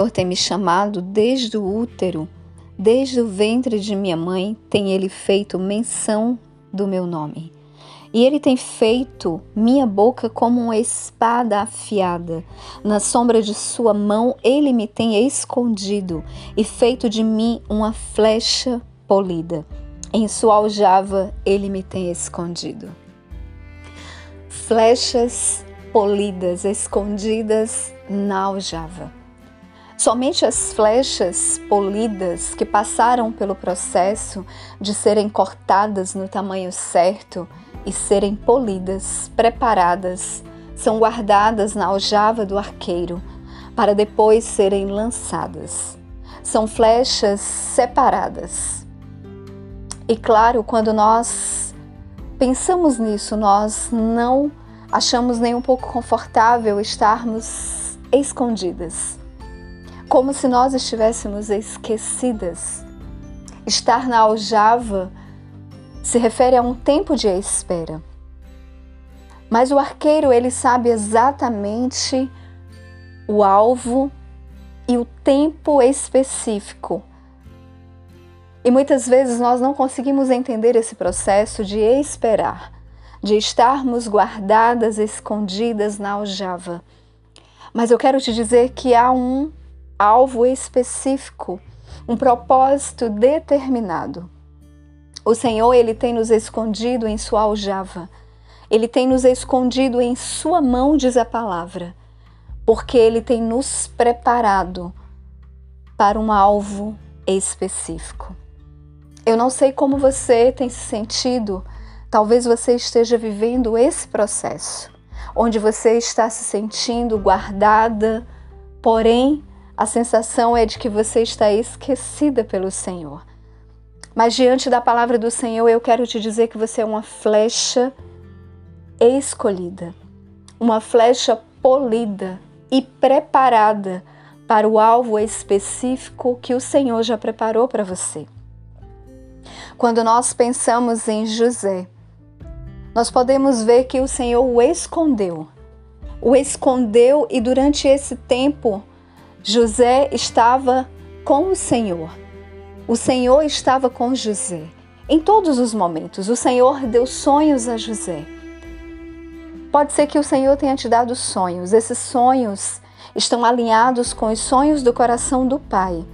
Senhor tem me chamado desde o útero, desde o ventre de minha mãe, tem Ele feito menção do meu nome. E Ele tem feito minha boca como uma espada afiada. Na sombra de Sua mão, Ele me tem escondido e feito de mim uma flecha polida. Em Sua aljava, Ele me tem escondido. Flechas polidas, escondidas na aljava. Somente as flechas polidas que passaram pelo processo de serem cortadas no tamanho certo e serem polidas, preparadas, são guardadas na aljava do arqueiro para depois serem lançadas. São flechas separadas. E claro, quando nós pensamos nisso, nós não achamos nem um pouco confortável estarmos escondidas, como se nós estivéssemos esquecidas. Estar na aljava se refere a um tempo de espera. Mas o arqueiro, ele sabe exatamente o alvo e o tempo específico. E muitas vezes nós não conseguimos entender esse processo de esperar de estarmos guardadas, escondidas na aljava. Mas eu quero te dizer que há um alvo específico, um propósito determinado. O Senhor, ele tem nos escondido em sua aljava. Ele tem nos escondido em sua mão, diz a palavra, porque ele tem nos preparado para um alvo específico. Eu não sei como você tem se sentido Talvez você esteja vivendo esse processo, onde você está se sentindo guardada, porém a sensação é de que você está esquecida pelo Senhor. Mas diante da palavra do Senhor, eu quero te dizer que você é uma flecha escolhida, uma flecha polida e preparada para o alvo específico que o Senhor já preparou para você. Quando nós pensamos em José, nós podemos ver que o Senhor o escondeu. O escondeu e durante esse tempo José estava com o Senhor. O Senhor estava com José. Em todos os momentos, o Senhor deu sonhos a José. Pode ser que o Senhor tenha te dado sonhos. Esses sonhos estão alinhados com os sonhos do coração do Pai.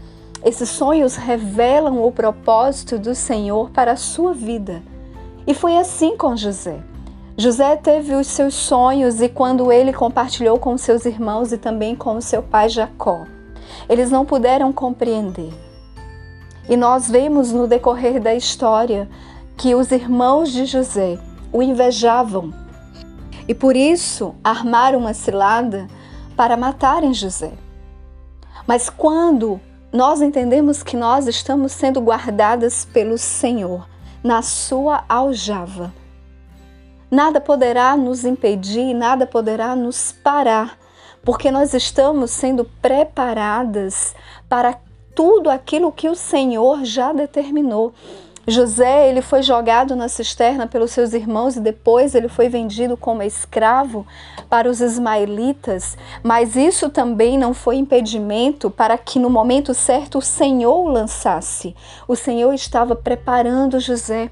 Esses sonhos revelam o propósito do Senhor para a sua vida. E foi assim com José. José teve os seus sonhos e quando ele compartilhou com seus irmãos e também com seu pai Jacó, eles não puderam compreender. E nós vemos no decorrer da história que os irmãos de José o invejavam e por isso armaram uma cilada para matarem José. Mas quando nós entendemos que nós estamos sendo guardadas pelo Senhor, na sua aljava. Nada poderá nos impedir, nada poderá nos parar, porque nós estamos sendo preparadas para tudo aquilo que o Senhor já determinou. José, ele foi jogado na cisterna pelos seus irmãos e depois ele foi vendido como escravo para os ismaelitas, mas isso também não foi impedimento para que no momento certo o Senhor o lançasse. O Senhor estava preparando José.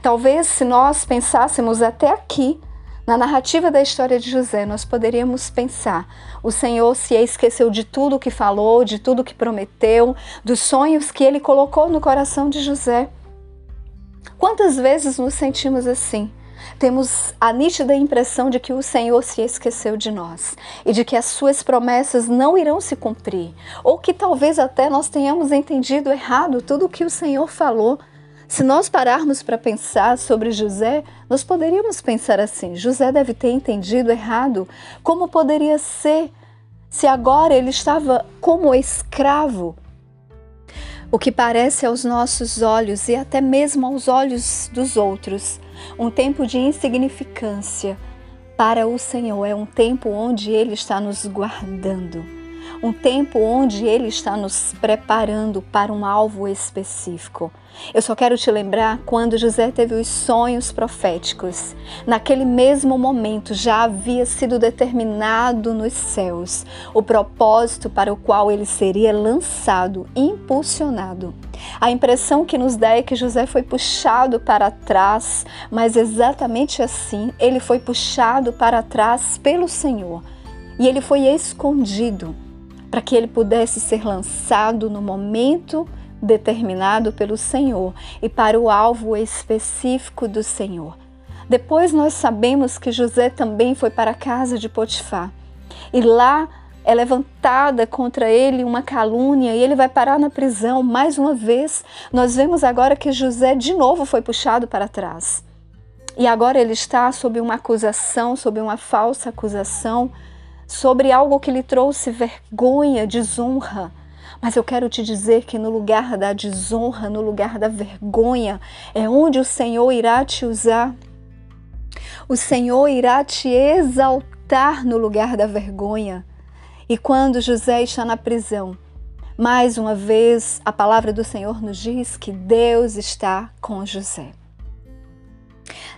Talvez se nós pensássemos até aqui, na narrativa da história de José, nós poderíamos pensar: o Senhor se esqueceu de tudo que falou, de tudo que prometeu, dos sonhos que ele colocou no coração de José. Quantas vezes nos sentimos assim? Temos a nítida impressão de que o Senhor se esqueceu de nós e de que as suas promessas não irão se cumprir, ou que talvez até nós tenhamos entendido errado tudo o que o Senhor falou se nós pararmos para pensar sobre José, nós poderíamos pensar assim: José deve ter entendido errado. Como poderia ser se agora ele estava como escravo? O que parece aos nossos olhos e até mesmo aos olhos dos outros um tempo de insignificância, para o Senhor é um tempo onde Ele está nos guardando um tempo onde Ele está nos preparando para um alvo específico. Eu só quero te lembrar quando José teve os sonhos proféticos. Naquele mesmo momento já havia sido determinado nos céus o propósito para o qual ele seria lançado, impulsionado. A impressão que nos dá é que José foi puxado para trás, mas exatamente assim, ele foi puxado para trás pelo Senhor e ele foi escondido para que ele pudesse ser lançado no momento determinado pelo Senhor e para o alvo específico do Senhor. Depois nós sabemos que José também foi para a casa de Potifar e lá é levantada contra ele uma calúnia e ele vai parar na prisão. Mais uma vez, nós vemos agora que José de novo foi puxado para trás. E agora ele está sob uma acusação, sob uma falsa acusação, sobre algo que lhe trouxe vergonha, desonra. Mas eu quero te dizer que no lugar da desonra, no lugar da vergonha, é onde o Senhor irá te usar. O Senhor irá te exaltar no lugar da vergonha. E quando José está na prisão, mais uma vez a palavra do Senhor nos diz que Deus está com José.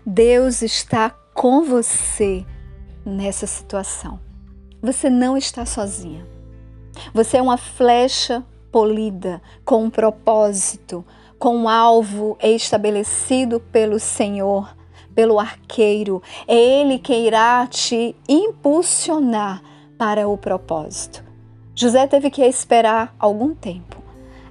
Deus está com você nessa situação. Você não está sozinha. Você é uma flecha polida com um propósito, com um alvo estabelecido pelo Senhor, pelo arqueiro. É Ele que irá te impulsionar para o propósito. José teve que esperar algum tempo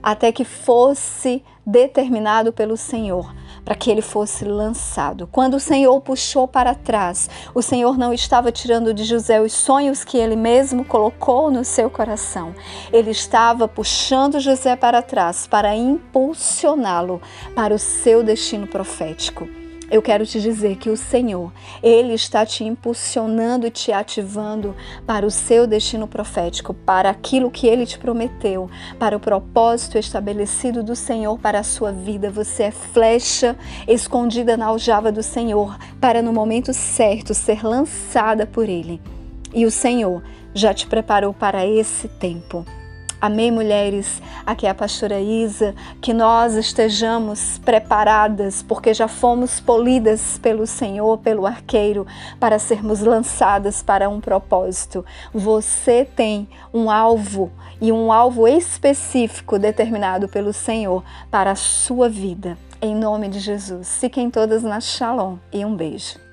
até que fosse determinado pelo Senhor para que ele fosse lançado. Quando o Senhor puxou para trás, o Senhor não estava tirando de José os sonhos que ele mesmo colocou no seu coração. Ele estava puxando José para trás para impulsioná-lo para o seu destino profético eu quero te dizer que o Senhor, Ele está te impulsionando e te ativando para o seu destino profético, para aquilo que Ele te prometeu, para o propósito estabelecido do Senhor para a sua vida. Você é flecha escondida na aljava do Senhor, para no momento certo ser lançada por Ele. E o Senhor já te preparou para esse tempo. Amém, mulheres? Aqui é a pastora Isa, que nós estejamos preparadas, porque já fomos polidas pelo Senhor, pelo arqueiro, para sermos lançadas para um propósito. Você tem um alvo e um alvo específico determinado pelo Senhor para a sua vida. Em nome de Jesus. Fiquem todas na Shalom e um beijo.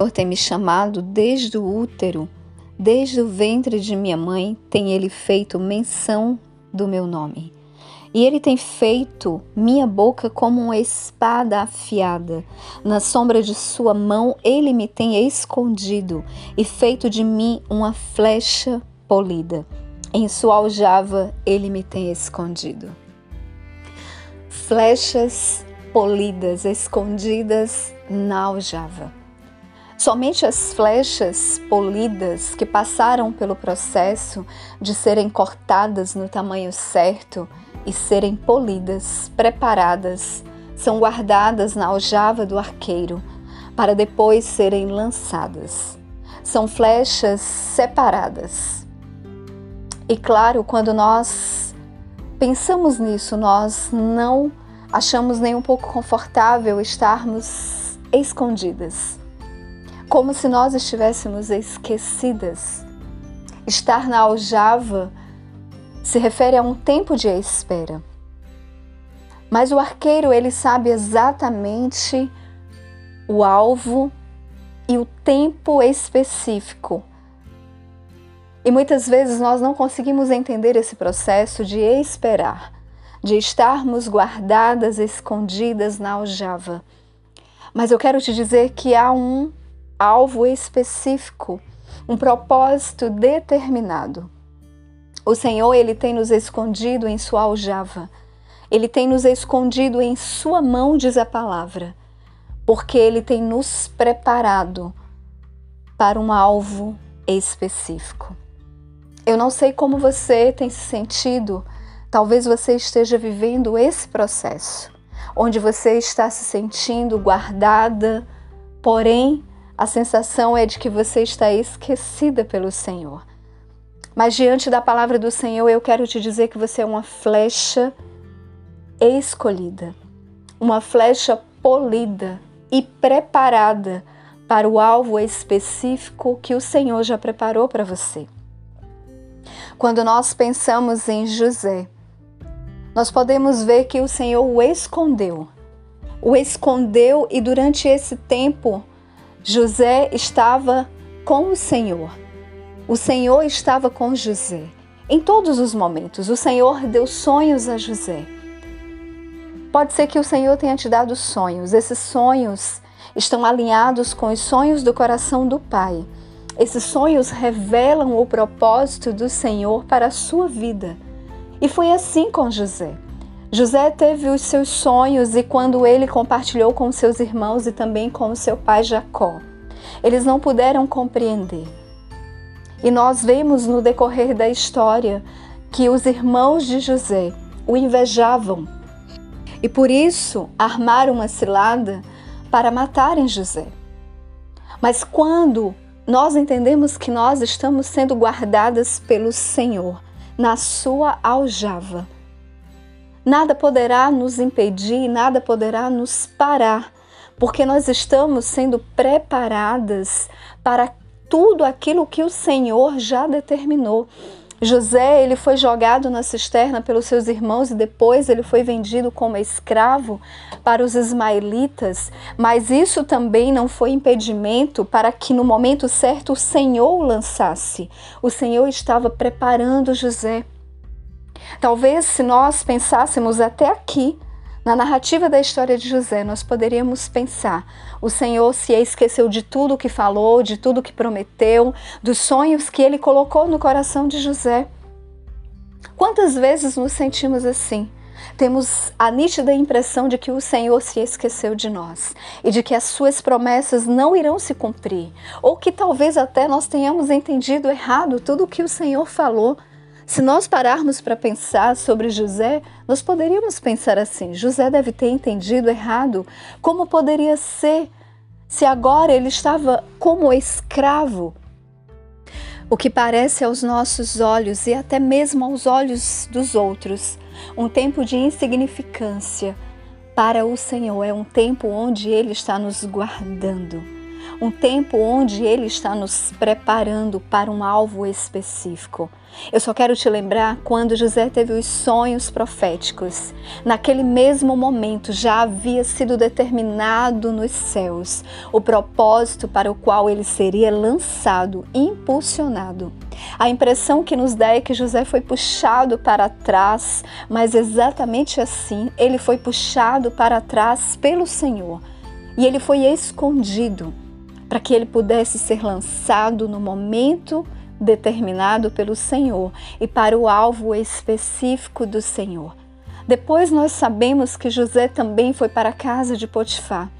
Senhor tem me chamado desde o útero, desde o ventre de minha mãe, tem Ele feito menção do meu nome. E Ele tem feito minha boca como uma espada afiada. Na sombra de Sua mão, Ele me tem escondido e feito de mim uma flecha polida. Em Sua aljava, Ele me tem escondido. Flechas polidas, escondidas na aljava. Somente as flechas polidas que passaram pelo processo de serem cortadas no tamanho certo e serem polidas, preparadas, são guardadas na aljava do arqueiro para depois serem lançadas. São flechas separadas. E claro, quando nós pensamos nisso, nós não achamos nem um pouco confortável estarmos escondidas como se nós estivéssemos esquecidas. Estar na aljava se refere a um tempo de espera. Mas o arqueiro, ele sabe exatamente o alvo e o tempo específico. E muitas vezes nós não conseguimos entender esse processo de esperar, de estarmos guardadas, escondidas na aljava. Mas eu quero te dizer que há um alvo específico, um propósito determinado. O Senhor, ele tem nos escondido em sua aljava. Ele tem nos escondido em sua mão, diz a palavra, porque ele tem nos preparado para um alvo específico. Eu não sei como você tem se sentido, talvez você esteja vivendo esse processo onde você está se sentindo guardada, porém a sensação é de que você está esquecida pelo Senhor. Mas diante da palavra do Senhor, eu quero te dizer que você é uma flecha escolhida, uma flecha polida e preparada para o alvo específico que o Senhor já preparou para você. Quando nós pensamos em José, nós podemos ver que o Senhor o escondeu. O escondeu e durante esse tempo José estava com o Senhor. O Senhor estava com José. Em todos os momentos, o Senhor deu sonhos a José. Pode ser que o Senhor tenha te dado sonhos. Esses sonhos estão alinhados com os sonhos do coração do Pai. Esses sonhos revelam o propósito do Senhor para a sua vida. E foi assim com José. José teve os seus sonhos e quando ele compartilhou com seus irmãos e também com seu pai Jacó, eles não puderam compreender. E nós vemos no decorrer da história que os irmãos de José o invejavam e por isso armaram uma cilada para matarem José. Mas quando nós entendemos que nós estamos sendo guardadas pelo Senhor na sua aljava, nada poderá nos impedir, nada poderá nos parar, porque nós estamos sendo preparadas para tudo aquilo que o Senhor já determinou. José, ele foi jogado na cisterna pelos seus irmãos e depois ele foi vendido como escravo para os ismaelitas, mas isso também não foi impedimento para que no momento certo o Senhor o lançasse. O Senhor estava preparando José. Talvez se nós pensássemos até aqui, na narrativa da história de José, nós poderíamos pensar: o Senhor se esqueceu de tudo que falou, de tudo que prometeu, dos sonhos que ele colocou no coração de José. Quantas vezes nos sentimos assim? Temos a nítida impressão de que o Senhor se esqueceu de nós e de que as suas promessas não irão se cumprir, ou que talvez até nós tenhamos entendido errado tudo o que o Senhor falou se nós pararmos para pensar sobre José, nós poderíamos pensar assim: José deve ter entendido errado. Como poderia ser se agora ele estava como escravo? O que parece aos nossos olhos e até mesmo aos olhos dos outros um tempo de insignificância, para o Senhor é um tempo onde Ele está nos guardando, um tempo onde Ele está nos preparando para um alvo específico. Eu só quero te lembrar quando José teve os sonhos proféticos. Naquele mesmo momento já havia sido determinado nos céus o propósito para o qual ele seria lançado, impulsionado. A impressão que nos dá é que José foi puxado para trás, mas exatamente assim, ele foi puxado para trás pelo Senhor e ele foi escondido para que ele pudesse ser lançado no momento determinado pelo Senhor e para o alvo específico do Senhor. Depois nós sabemos que José também foi para a casa de Potifar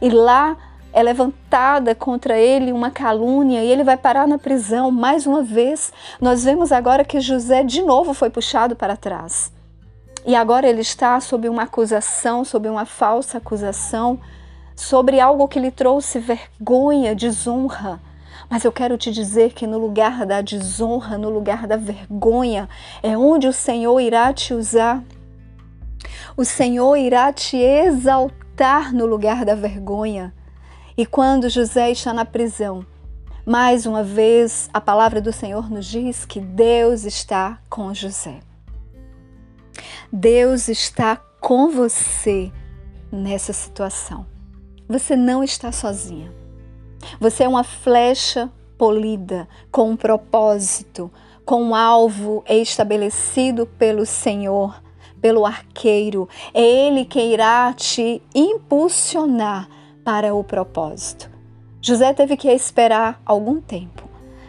e lá é levantada contra ele uma calúnia e ele vai parar na prisão. Mais uma vez, nós vemos agora que José de novo foi puxado para trás. E agora ele está sob uma acusação, sob uma falsa acusação, sobre algo que lhe trouxe vergonha, desonra. Mas eu quero te dizer que no lugar da desonra, no lugar da vergonha, é onde o Senhor irá te usar. O Senhor irá te exaltar no lugar da vergonha. E quando José está na prisão, mais uma vez a palavra do Senhor nos diz que Deus está com José. Deus está com você nessa situação. Você não está sozinha. Você é uma flecha polida com um propósito, com um alvo estabelecido pelo Senhor, pelo arqueiro. É Ele que irá te impulsionar para o propósito. José teve que esperar algum tempo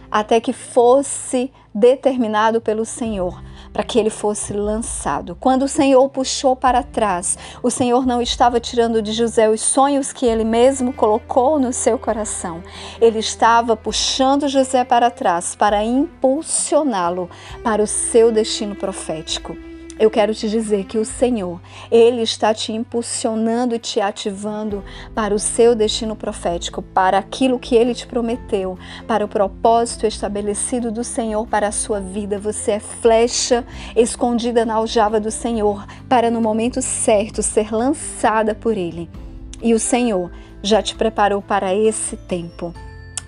até que fosse determinado pelo Senhor para que ele fosse lançado. Quando o Senhor puxou para trás, o Senhor não estava tirando de José os sonhos que ele mesmo colocou no seu coração. Ele estava puxando José para trás para impulsioná-lo para o seu destino profético. Eu quero te dizer que o Senhor, Ele está te impulsionando e te ativando para o seu destino profético, para aquilo que Ele te prometeu, para o propósito estabelecido do Senhor para a sua vida. Você é flecha escondida na aljava do Senhor, para no momento certo ser lançada por Ele. E o Senhor já te preparou para esse tempo.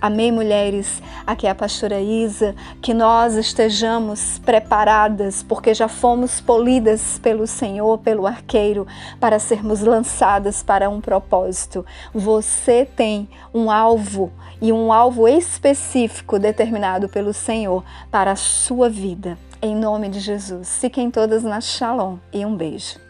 Amém, mulheres? Aqui é a pastora Isa, que nós estejamos preparadas, porque já fomos polidas pelo Senhor, pelo arqueiro, para sermos lançadas para um propósito. Você tem um alvo e um alvo específico determinado pelo Senhor para a sua vida. Em nome de Jesus. Fiquem todas na Shalom e um beijo.